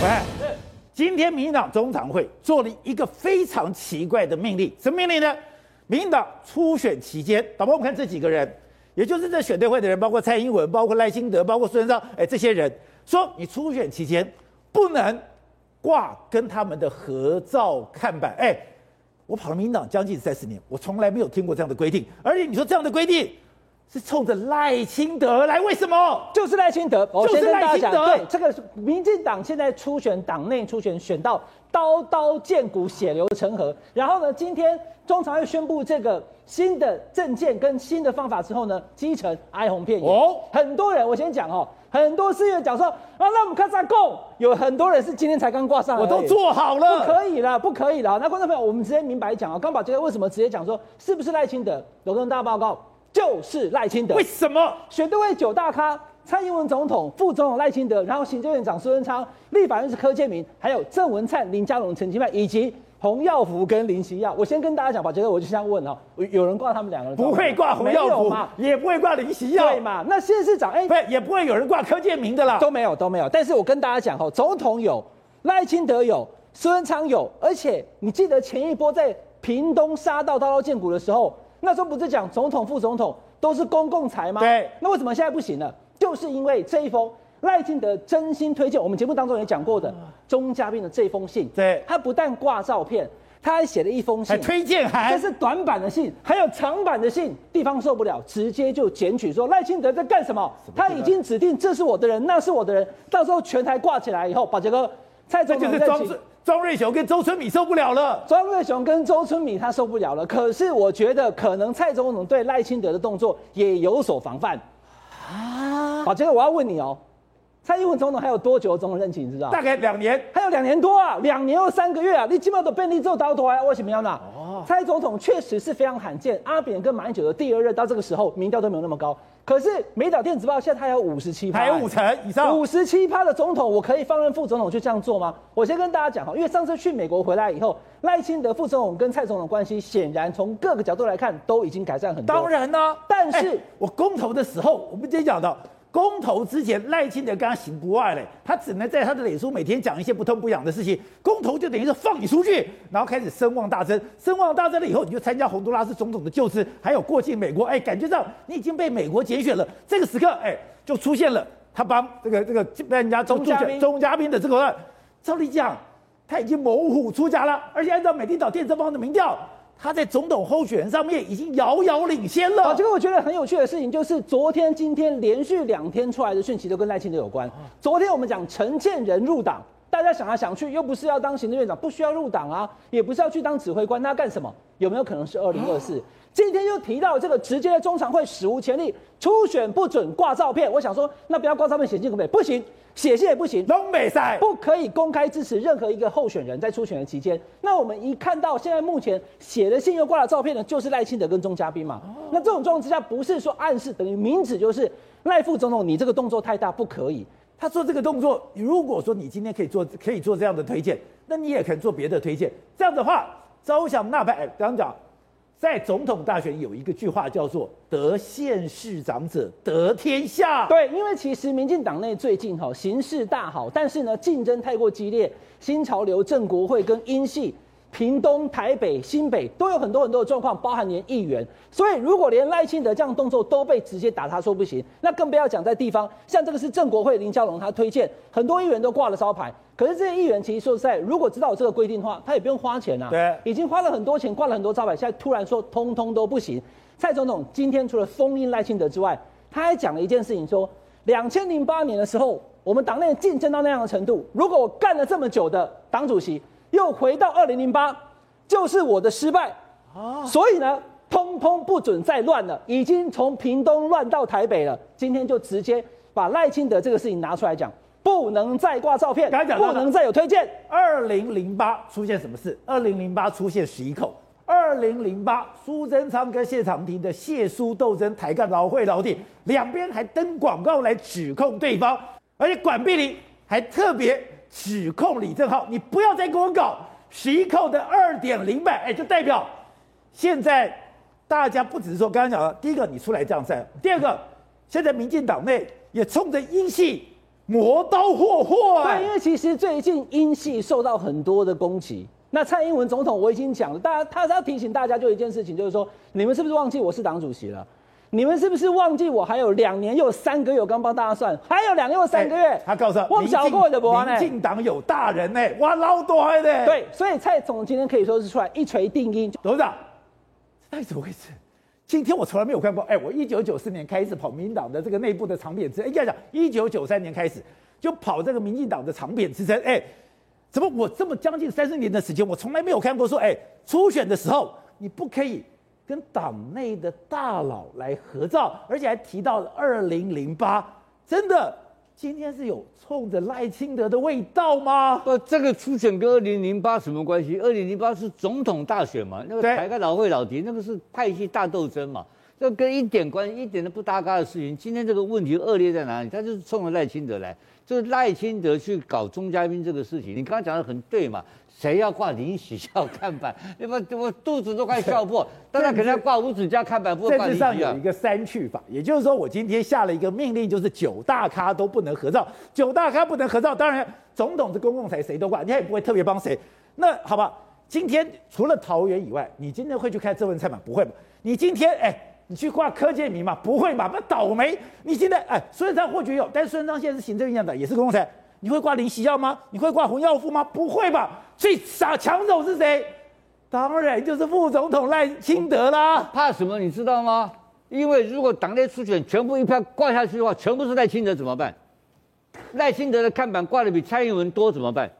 喂，今天民进党中常会做了一个非常奇怪的命令，什么命令呢？民进党初选期间，导播我们看这几个人，也就是这选对会的人，包括蔡英文，包括赖清德，包括苏贞昌，哎，这些人说你初选期间不能挂跟他们的合照看板，哎，我跑了民进党将近三十年，我从来没有听过这样的规定，而且你说这样的规定。是冲着赖清德来，为什么？就是赖清德，我先跟大家讲，就是赖清德。对，这个是民进党现在初选党内初选选到刀刀见骨，血流成河。然后呢，今天中常会宣布这个新的政见跟新的方法之后呢，基层哀鸿遍野。哦，很多人，我先讲哦，很多市议员讲说啊，那我们看再供，有很多人是今天才刚挂上，我都做好了，不可以了，不可以了。那观众朋友，我们直接明白讲啊，刚宝杰为什么直接讲说是不是赖清德？有跟大家报告。就是赖清德，为什么选对位九大咖？蔡英文总统、副总统赖清德，然后行政院长苏贞昌，立法院是柯建明，还有郑文灿、林佳龙、陈其迈，以及洪耀福跟林锡耀。我先跟大家讲吧，觉得我就这样问哦，有人挂他们两个人？不会挂洪耀福嘛，也不会挂林锡耀，对嘛？那县市长哎，不，也不会有人挂柯建明的啦，都没有，都没有。但是我跟大家讲哦，总统有，赖清德有，苏贞昌有，而且你记得前一波在屏东杀到刀刀见骨的时候，那时候不是讲总统、副总统？都是公共财吗？对，那为什么现在不行了？就是因为这一封赖清德真心推荐，我们节目当中也讲过的钟嘉宾的这封信，对，他不但挂照片，他还写了一封信，还推荐函，这是短版的信，还有长版的信，地方受不了，直接就检举说赖清德在干什么？他已经指定这是我的人，那是我的人，到时候全台挂起来以后，把杰哥，蔡总统就是庄瑞雄跟周春米受不了了，庄瑞雄跟周春米他受不了了。可是我觉得可能蔡总统对赖清德的动作也有所防范啊。好，接着我要问你哦，蔡英文总统还有多久总统任期？你知道？大概两年，还有两年多啊，两年又三个月啊。你起码都便利做倒退啊，为什么要呢？哦，蔡总统确实是非常罕见，阿扁跟马英九的第二任到这个时候民调都没有那么高。可是美岛电子报现在它有五十七趴，还有五成以上，五十七趴的总统，我可以放任副总统就这样做吗？我先跟大家讲哈，因为上次去美国回来以后，赖清德副总统跟蔡总统关系显然从各个角度来看都已经改善很多。当然呢，但是、欸、我公投的时候，我们今天讲到。公投之前，赖清德跟他行不外嘞，他只能在他的脸书每天讲一些不痛不痒的事情。公投就等于是放你出去，然后开始声望大增，声望大增了以后，你就参加洪都拉斯总统的就职，还有过境美国，哎，感觉上你已经被美国拣选了。这个时刻，哎，就出现了他帮这个这个被人家钟嘉宾钟嘉宾的这个，照理讲他已经猛虎出家了，而且按照美丽岛电子报的民调。他在总统候选人上面已经遥遥领先了。啊，这个我觉得很有趣的事情就是，昨天、今天连续两天出来的讯息都跟赖清德有关。昨天我们讲陈建仁入党，大家想来想去，又不是要当行政院长，不需要入党啊，也不是要去当指挥官，那干什么？有没有可能是二零二四？今天又提到这个直接的中常会史无前例，初选不准挂照片。我想说，那不要挂照片写信可不可以？不行。写信也不行，东北赛不可以公开支持任何一个候选人，在初选的期间。那我们一看到现在目前写的信又挂了照片的，就是赖清德跟钟嘉宾嘛。那这种状况之下，不是说暗示等于明指，就是赖副总统，你这个动作太大，不可以。他做这个动作，如果说你今天可以做，可以做这样的推荐，那你也可以做别的推荐。这样的话，招降纳派，刚刚讲。在总统大选有一个句话叫做“得县市长者得天下”。对，因为其实民进党内最近哈形势大好，但是呢竞争太过激烈，新潮流、正国会跟英系。屏东、台北、新北都有很多很多的状况，包含连议员。所以如果连赖清德这样动作都被直接打，他说不行，那更不要讲在地方。像这个是正国会林佳龙，他推荐很多议员都挂了招牌。可是这些议员其实说实在，如果知道有这个规定的话，他也不用花钱啊。对，已经花了很多钱，挂了很多招牌，现在突然说通通都不行。蔡总统今天除了封印赖清德之外，他还讲了一件事情，说两千零八年的时候，我们党内竞争到那样的程度，如果我干了这么久的党主席。又回到二零零八，就是我的失败啊！所以呢，通通不准再乱了，已经从屏东乱到台北了。今天就直接把赖清德这个事情拿出来讲，不能再挂照片，不能再有推荐。二零零八出现什么事？二零零八出现十一口。二零零八，苏贞昌跟谢长廷的谢苏斗争，抬杠老会老弟，两边还登广告来指控对方，而且管碧玲还特别。指控李正浩，你不要再给我搞十一扣的二点零版，哎，就代表现在大家不只是说刚刚讲的，第一个你出来这样赛，第二个现在民进党内也冲着英系磨刀霍霍啊！对，因为其实最近英系受到很多的攻击。那蔡英文总统我已经讲了，大家他是要提醒大家就一件事情，就是说你们是不是忘记我是党主席了？你们是不是忘记我还有两年又三个月？我刚帮大家算，还有两年又三个月。欸、他告诉我，小过的博民进党有大人呢，哇，老多的。对，所以蔡总今天可以说是出来一锤定音。董事长，这怎么回事？今天我从来没有看过，哎，我一九九四年开始跑民党的这个内部的长扁之，哎，这样讲，一九九三年开始就跑这个民进党的长扁之争，哎，怎么我这么将近三十年的时间，我从来没有看过说，哎，初选的时候你不可以跟党内的大佬来合照，而且还提到二零零八，真的。今天是有冲着赖清德的味道吗？不，这个初选跟二零零八什么关系？二零零八是总统大选嘛，那个台开老会老敌，那个是派系大斗争嘛，这跟一点关系一点都不搭嘎的事情。今天这个问题恶劣在哪里？他就是冲着赖清德来，就是赖清德去搞钟嘉宾这个事情。你刚刚讲的很对嘛。谁要挂林喜孝看板？那么我肚子都快笑破。当然可能要挂吴子嘉看板，不会挂林喜孝。政治上有一个删去法，也就是说，我今天下了一个命令，就是九大咖都不能合照。九大咖不能合照，当然总统是公共财，谁都挂，你也不会特别帮谁。那好吧，今天除了桃园以外，你今天会去看郑文灿吗？不会吧？你今天哎，你去挂柯建铭嘛？不会嘛？那倒霉！你现在哎，孙文章或许有，但是孙文章现在是行政院长的，也是公共财。你会挂林喜耀吗？你会挂洪耀富吗？不会吧？最傻抢手是谁？当然就是副总统赖清德啦。怕什么？你知道吗？因为如果党内初选全部一票挂下去的话，全部是赖清德怎么办？赖清德的看板挂的比蔡英文多怎么办？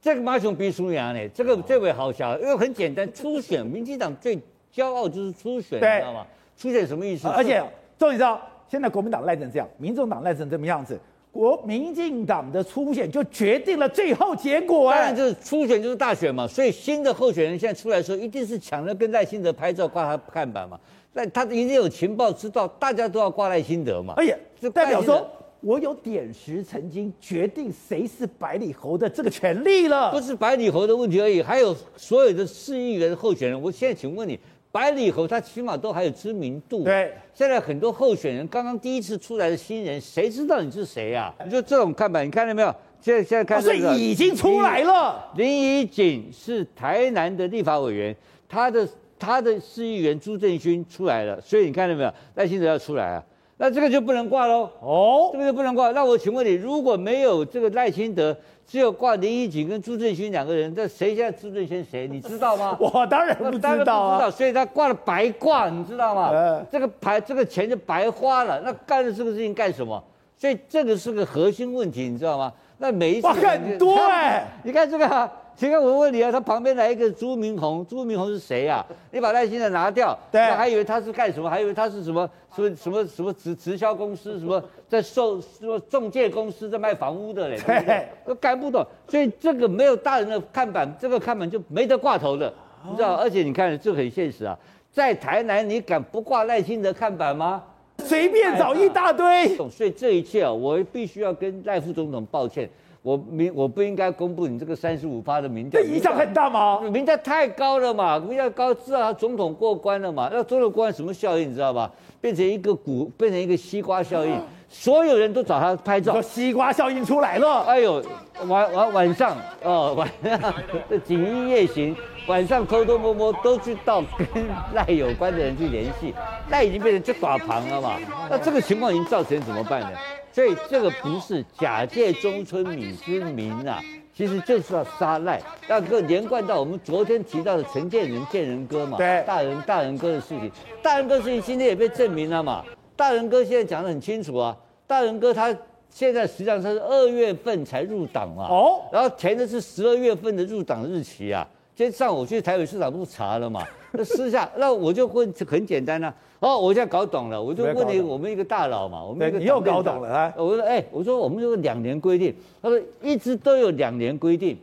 这个马雄比输赢呢？这个这位好小，因为很简单，初选，民进党最骄傲就是初选，你知道吗？初选什么意思？而且，终于知道现在国民党赖成这样，民众党赖成这么样子。国民进党的初选就决定了最后结果，当然就是初选就是大选嘛，所以新的候选人现在出来的时候，一定是抢着跟赖清德拍照挂他看板嘛。那他一定有情报知道，大家都要挂赖清德嘛。而且就代表说我有点石成金，决定谁是百里侯的这个权利了。不是百里侯的问题而已，还有所有的市议员候选人。我现在请问你。百里侯他起码都还有知名度。对，现在很多候选人刚刚第一次出来的新人，谁知道你是谁呀？你就这种看板，你看到没有？现在现在看，所以已经出来了。林怡锦是台南的立法委员，他的他的市议员朱正勋出来了，所以你看到没有？赖清德要出来啊，那这个就不能挂喽。哦，这个就不能挂。那我请问你，如果没有这个赖清德？只有挂林义景跟朱正勋两个人，这谁现在朱正勋谁？你知道吗？我当然不知道啊，当然不知道，所以他挂了白挂，你知道吗？呃、这个牌这个钱就白花了。那干了这个事情干什么？所以这个是个核心问题，你知道吗？那每一次很多哎，你看这个、啊。现在我问你啊，他旁边来一个朱明宏，朱明宏是谁呀、啊？你把赖清德拿掉，对，还以为他是干什么？还以为他是什么什么什么什么直直销公司，什么在售什么中介公司在卖房屋的嘞？对不对？都干不懂，所以这个没有大人的看板，这个看板就没得挂头的，你知道？而且你看，这很现实啊，在台南你敢不挂赖清德看板吗？随便找一大堆。所以这一切啊，我必须要跟赖副总统抱歉。我民我不应该公布你这个三十五趴的民调，这影响很大吗？民调太高了嘛，民调高，知道他总统过关了嘛？那总统过关什么效应你知道吧？变成一个股，变成一个西瓜效应，所有人都找他拍照。西瓜效应出来了。哎呦，晚晚晚上哦，晚上 这锦衣夜行，晚上偷偷摸摸都去到跟赖有关的人去联系，赖已经变成就打旁了嘛？那这个情况已经造成怎么办呢？所以这个不是假借中村米之名啊，其实就是要杀赖，那个连贯到我们昨天提到的陈建仁建仁哥嘛，对，大人大人哥的事情，大人哥事情今天也被证明了嘛，大人哥现在讲得很清楚啊，大人哥他现在实际上他是二月份才入党嘛，哦，然后填的是十二月份的入党日期啊，今天上午去台北市场部查了嘛，那私下那我就问很简单啊。哦，我现在搞懂了，我就问你，我们一个大佬嘛，我们一个你又搞懂了啊？我说，哎、欸，我说我们这个两年规定，他说一直都有两年规定，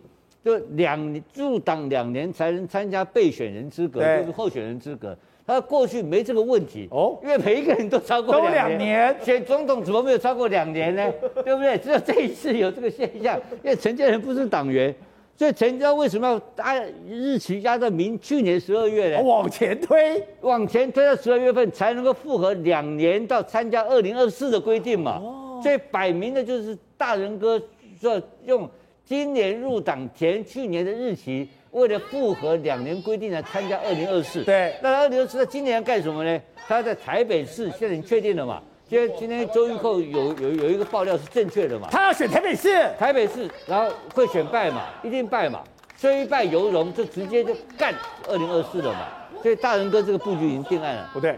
就两年入党两年才能参加备选人资格，就是候选人资格。他说过去没这个问题哦，因为每一个人都超过两年，选总统怎么没有超过两年呢？对不对？只有这一次有这个现象，因为陈建仁不是党员。所以陈家为什么要按日期压到明去年十二月呢？往前推，往前推到十二月份才能够符合两年到参加二零二四的规定嘛？所以摆明的就是大仁哥说用今年入党填去年的日期，为了符合两年规定来参加二零二四。对，那二零二四今年要干什么呢？他在台北市，现在已经确定了嘛？今天今天周玉蔻有有有一个爆料是正确的嘛？他要选台北市，台北市，然后会选败嘛？一定败嘛？虽败犹荣，就直接就干二零二四了嘛？所以大仁哥这个布局已经定案了。不对，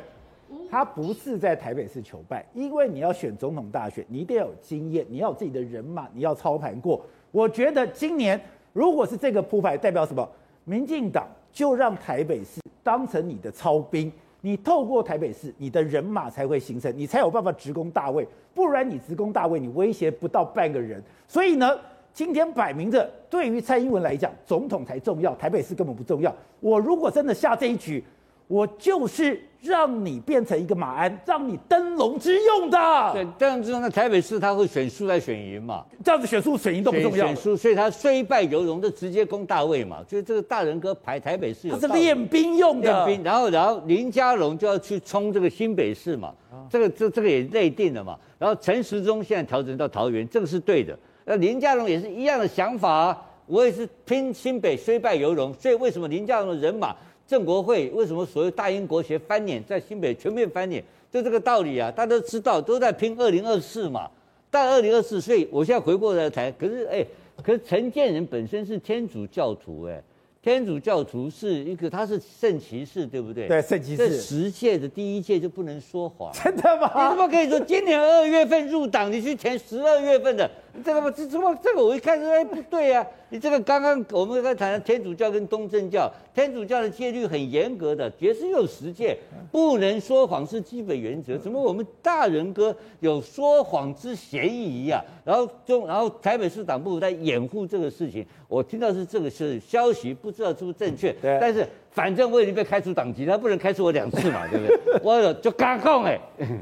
他不是在台北市求败，因为你要选总统大选，你一定要有经验，你要有自己的人马，你要操盘过。我觉得今年如果是这个铺排，代表什么？民进党就让台北市当成你的操兵。你透过台北市，你的人马才会形成，你才有办法直攻大卫。不然你直攻大卫，你威胁不到半个人。所以呢，今天摆明着，对于蔡英文来讲，总统才重要，台北市根本不重要。我如果真的下这一局，我就是。让你变成一个马鞍，让你登龙之用的。对，这样子那台北市他会选输再选赢嘛？这样子选输选赢都不重要。选输，所以他虽败犹荣，就直接攻大卫嘛。就是这个大仁哥排台北市有，他是练兵用的。练兵，然后然后林佳龙就要去冲这个新北市嘛。这个这这个也内定了嘛。然后陈时中现在调整到桃园，这个是对的。那林佳龙也是一样的想法啊，我也是拼新北虽败犹荣。所以为什么林佳龙的人马？正国会为什么所谓大英国协翻脸，在新北全面翻脸，就这个道理啊！大家都知道，都在拼二零二四嘛。但二零二四，所以我现在回过来谈，可是哎，可是陈建仁本身是天主教徒哎。天主教徒是一个，他是圣骑士，对不对？对，圣骑士。这十届的第一届就不能说谎，真的吗？你怎么可以说今年二月份入党，你去填十二月份的？这个这怎么这个我一看说哎不对呀、啊！你这个刚刚我们在谈天主教跟东正教，天主教的戒律很严格的，爵士有十戒，不能说谎是基本原则。怎么我们大人哥有说谎之嫌疑呀、啊？然后中然后台北市党部在掩护这个事情，我听到是这个是消息，不知道是不是正确。对，但是反正我已经被开除党籍，他不能开除我两次嘛，对不对？我有就刚讲哎，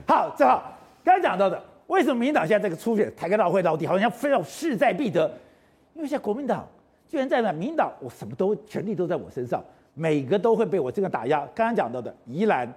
好，正好刚才讲到的。为什么民进党现在这个初选台开大会到底好像非要势在必得？因为现在国民党居然在那，民党我什么都权力都在我身上，每个都会被我这个打压。刚刚讲到的宜兰。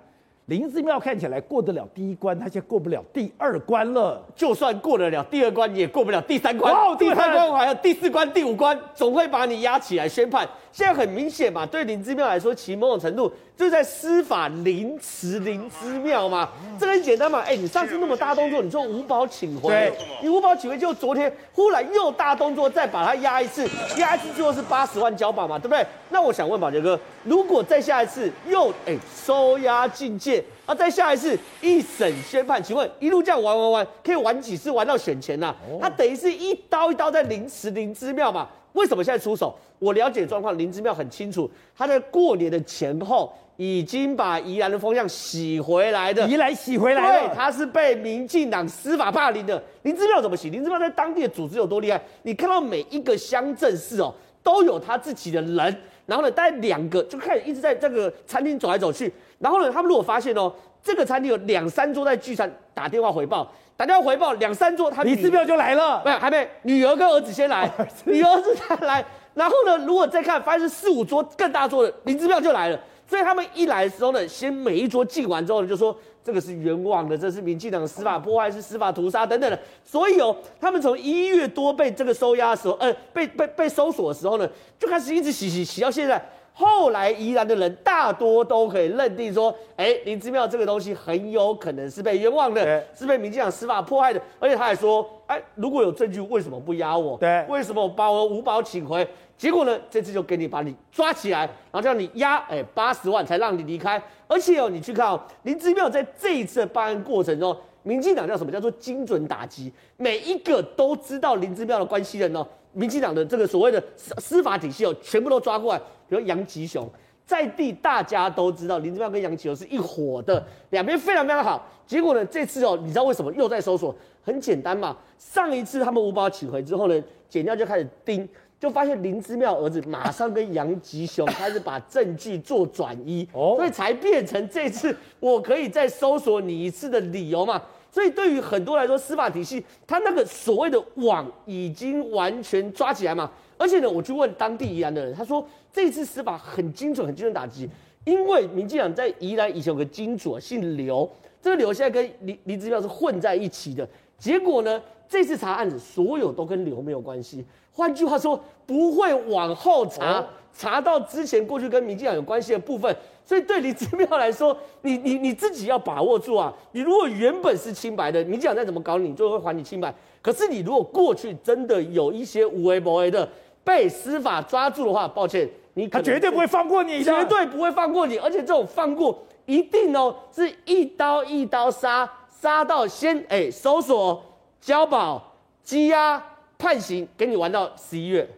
林姿妙看起来过得了第一关，他现在过不了第二关了。就算过得了第二关，也过不了第三关。哦，第三关还有第四关、第五关，总会把你压起来宣判。现在很明显嘛，对林之妙来说，其某种程度就是在司法凌迟林之妙嘛。这个很简单嘛，哎，你上次那么大动作，你说五保请回，对你无保请回，就昨天忽然又大动作，再把它压一次，压一次最后是八十万交保嘛，对不对？那我想问宝杰哥，如果再下一次又哎收押禁见？啊！再下一次一审宣判，请问一路这样玩玩玩，可以玩几次玩到选前呐、啊？他等于是一刀一刀在凌迟林之妙嘛？为什么现在出手？我了解状况，林之妙很清楚，他在过年的前后已经把宜兰的风向洗回来的，宜兰洗回来了。对，他是被民进党司法霸凌的。林之妙怎么洗？林之妙在当地的组织有多厉害？你看到每一个乡镇市哦，都有他自己的人，然后呢，带两个就开始一直在这个餐厅走来走去。然后呢，他们如果发现哦，这个餐厅有两三桌在聚餐，打电话回报，打电话回报两三桌，他李志标就来了，没有，还没，女儿跟儿子先来，哦、女儿子才来。然后呢，如果再看，发现是四五桌更大桌的，林志标就来了。所以他们一来的时候呢，先每一桌敬完之后呢，就说这个是冤枉的，这是民进党的司法破坏，是司法屠杀等等的。所以哦，他们从一月多被这个收押的时候，呃，被被被搜索的时候呢，就开始一直洗洗洗到现在。后来宜兰的人大多都可以认定说，哎，林之妙这个东西很有可能是被冤枉的，对是被民进党司法迫害的。而且他还说，哎，如果有证据，为什么不押我？对，为什么我把我五保请回？结果呢，这次就给你把你抓起来，然后叫你押，哎，八十万才让你离开。而且哦，你去看哦，林之妙在这一次的办案过程中，民进党叫什么？叫做精准打击，每一个都知道林姿妙的关系人哦。民进党的这个所谓的司司法体系哦，全部都抓过来。比如杨吉雄在地，大家都知道林姿妙跟杨吉雄是一伙的，两边非常非常好。结果呢，这次哦，你知道为什么又在搜索？很简单嘛，上一次他们五保请回之后呢，检调就开始盯，就发现林之妙儿子马上跟杨吉雄开始把证据做转移，哦，所以才变成这次我可以再搜索你一次的理由嘛。所以对于很多来说，司法体系它那个所谓的网已经完全抓起来嘛。而且呢，我去问当地宜兰的人，他说这次司法很精准，很精准打击。因为民进党在宜兰以前有个金主姓刘，这个刘现在跟林林之妙是混在一起的。结果呢，这次查案子所有都跟刘没有关系。换句话说，不会往后查，哦、查到之前过去跟民进党有关系的部分。所以对李志妙来说，你你你自己要把握住啊！你如果原本是清白的，民进党再怎么搞你，就会还你清白。可是你如果过去真的有一些无为不为的被司法抓住的话，抱歉，你他绝对不会放过你，绝对不会放过你。而且这种放过一定哦，是一刀一刀杀，杀到先哎、欸、搜索、交保、羁押、判刑，给你玩到十一月。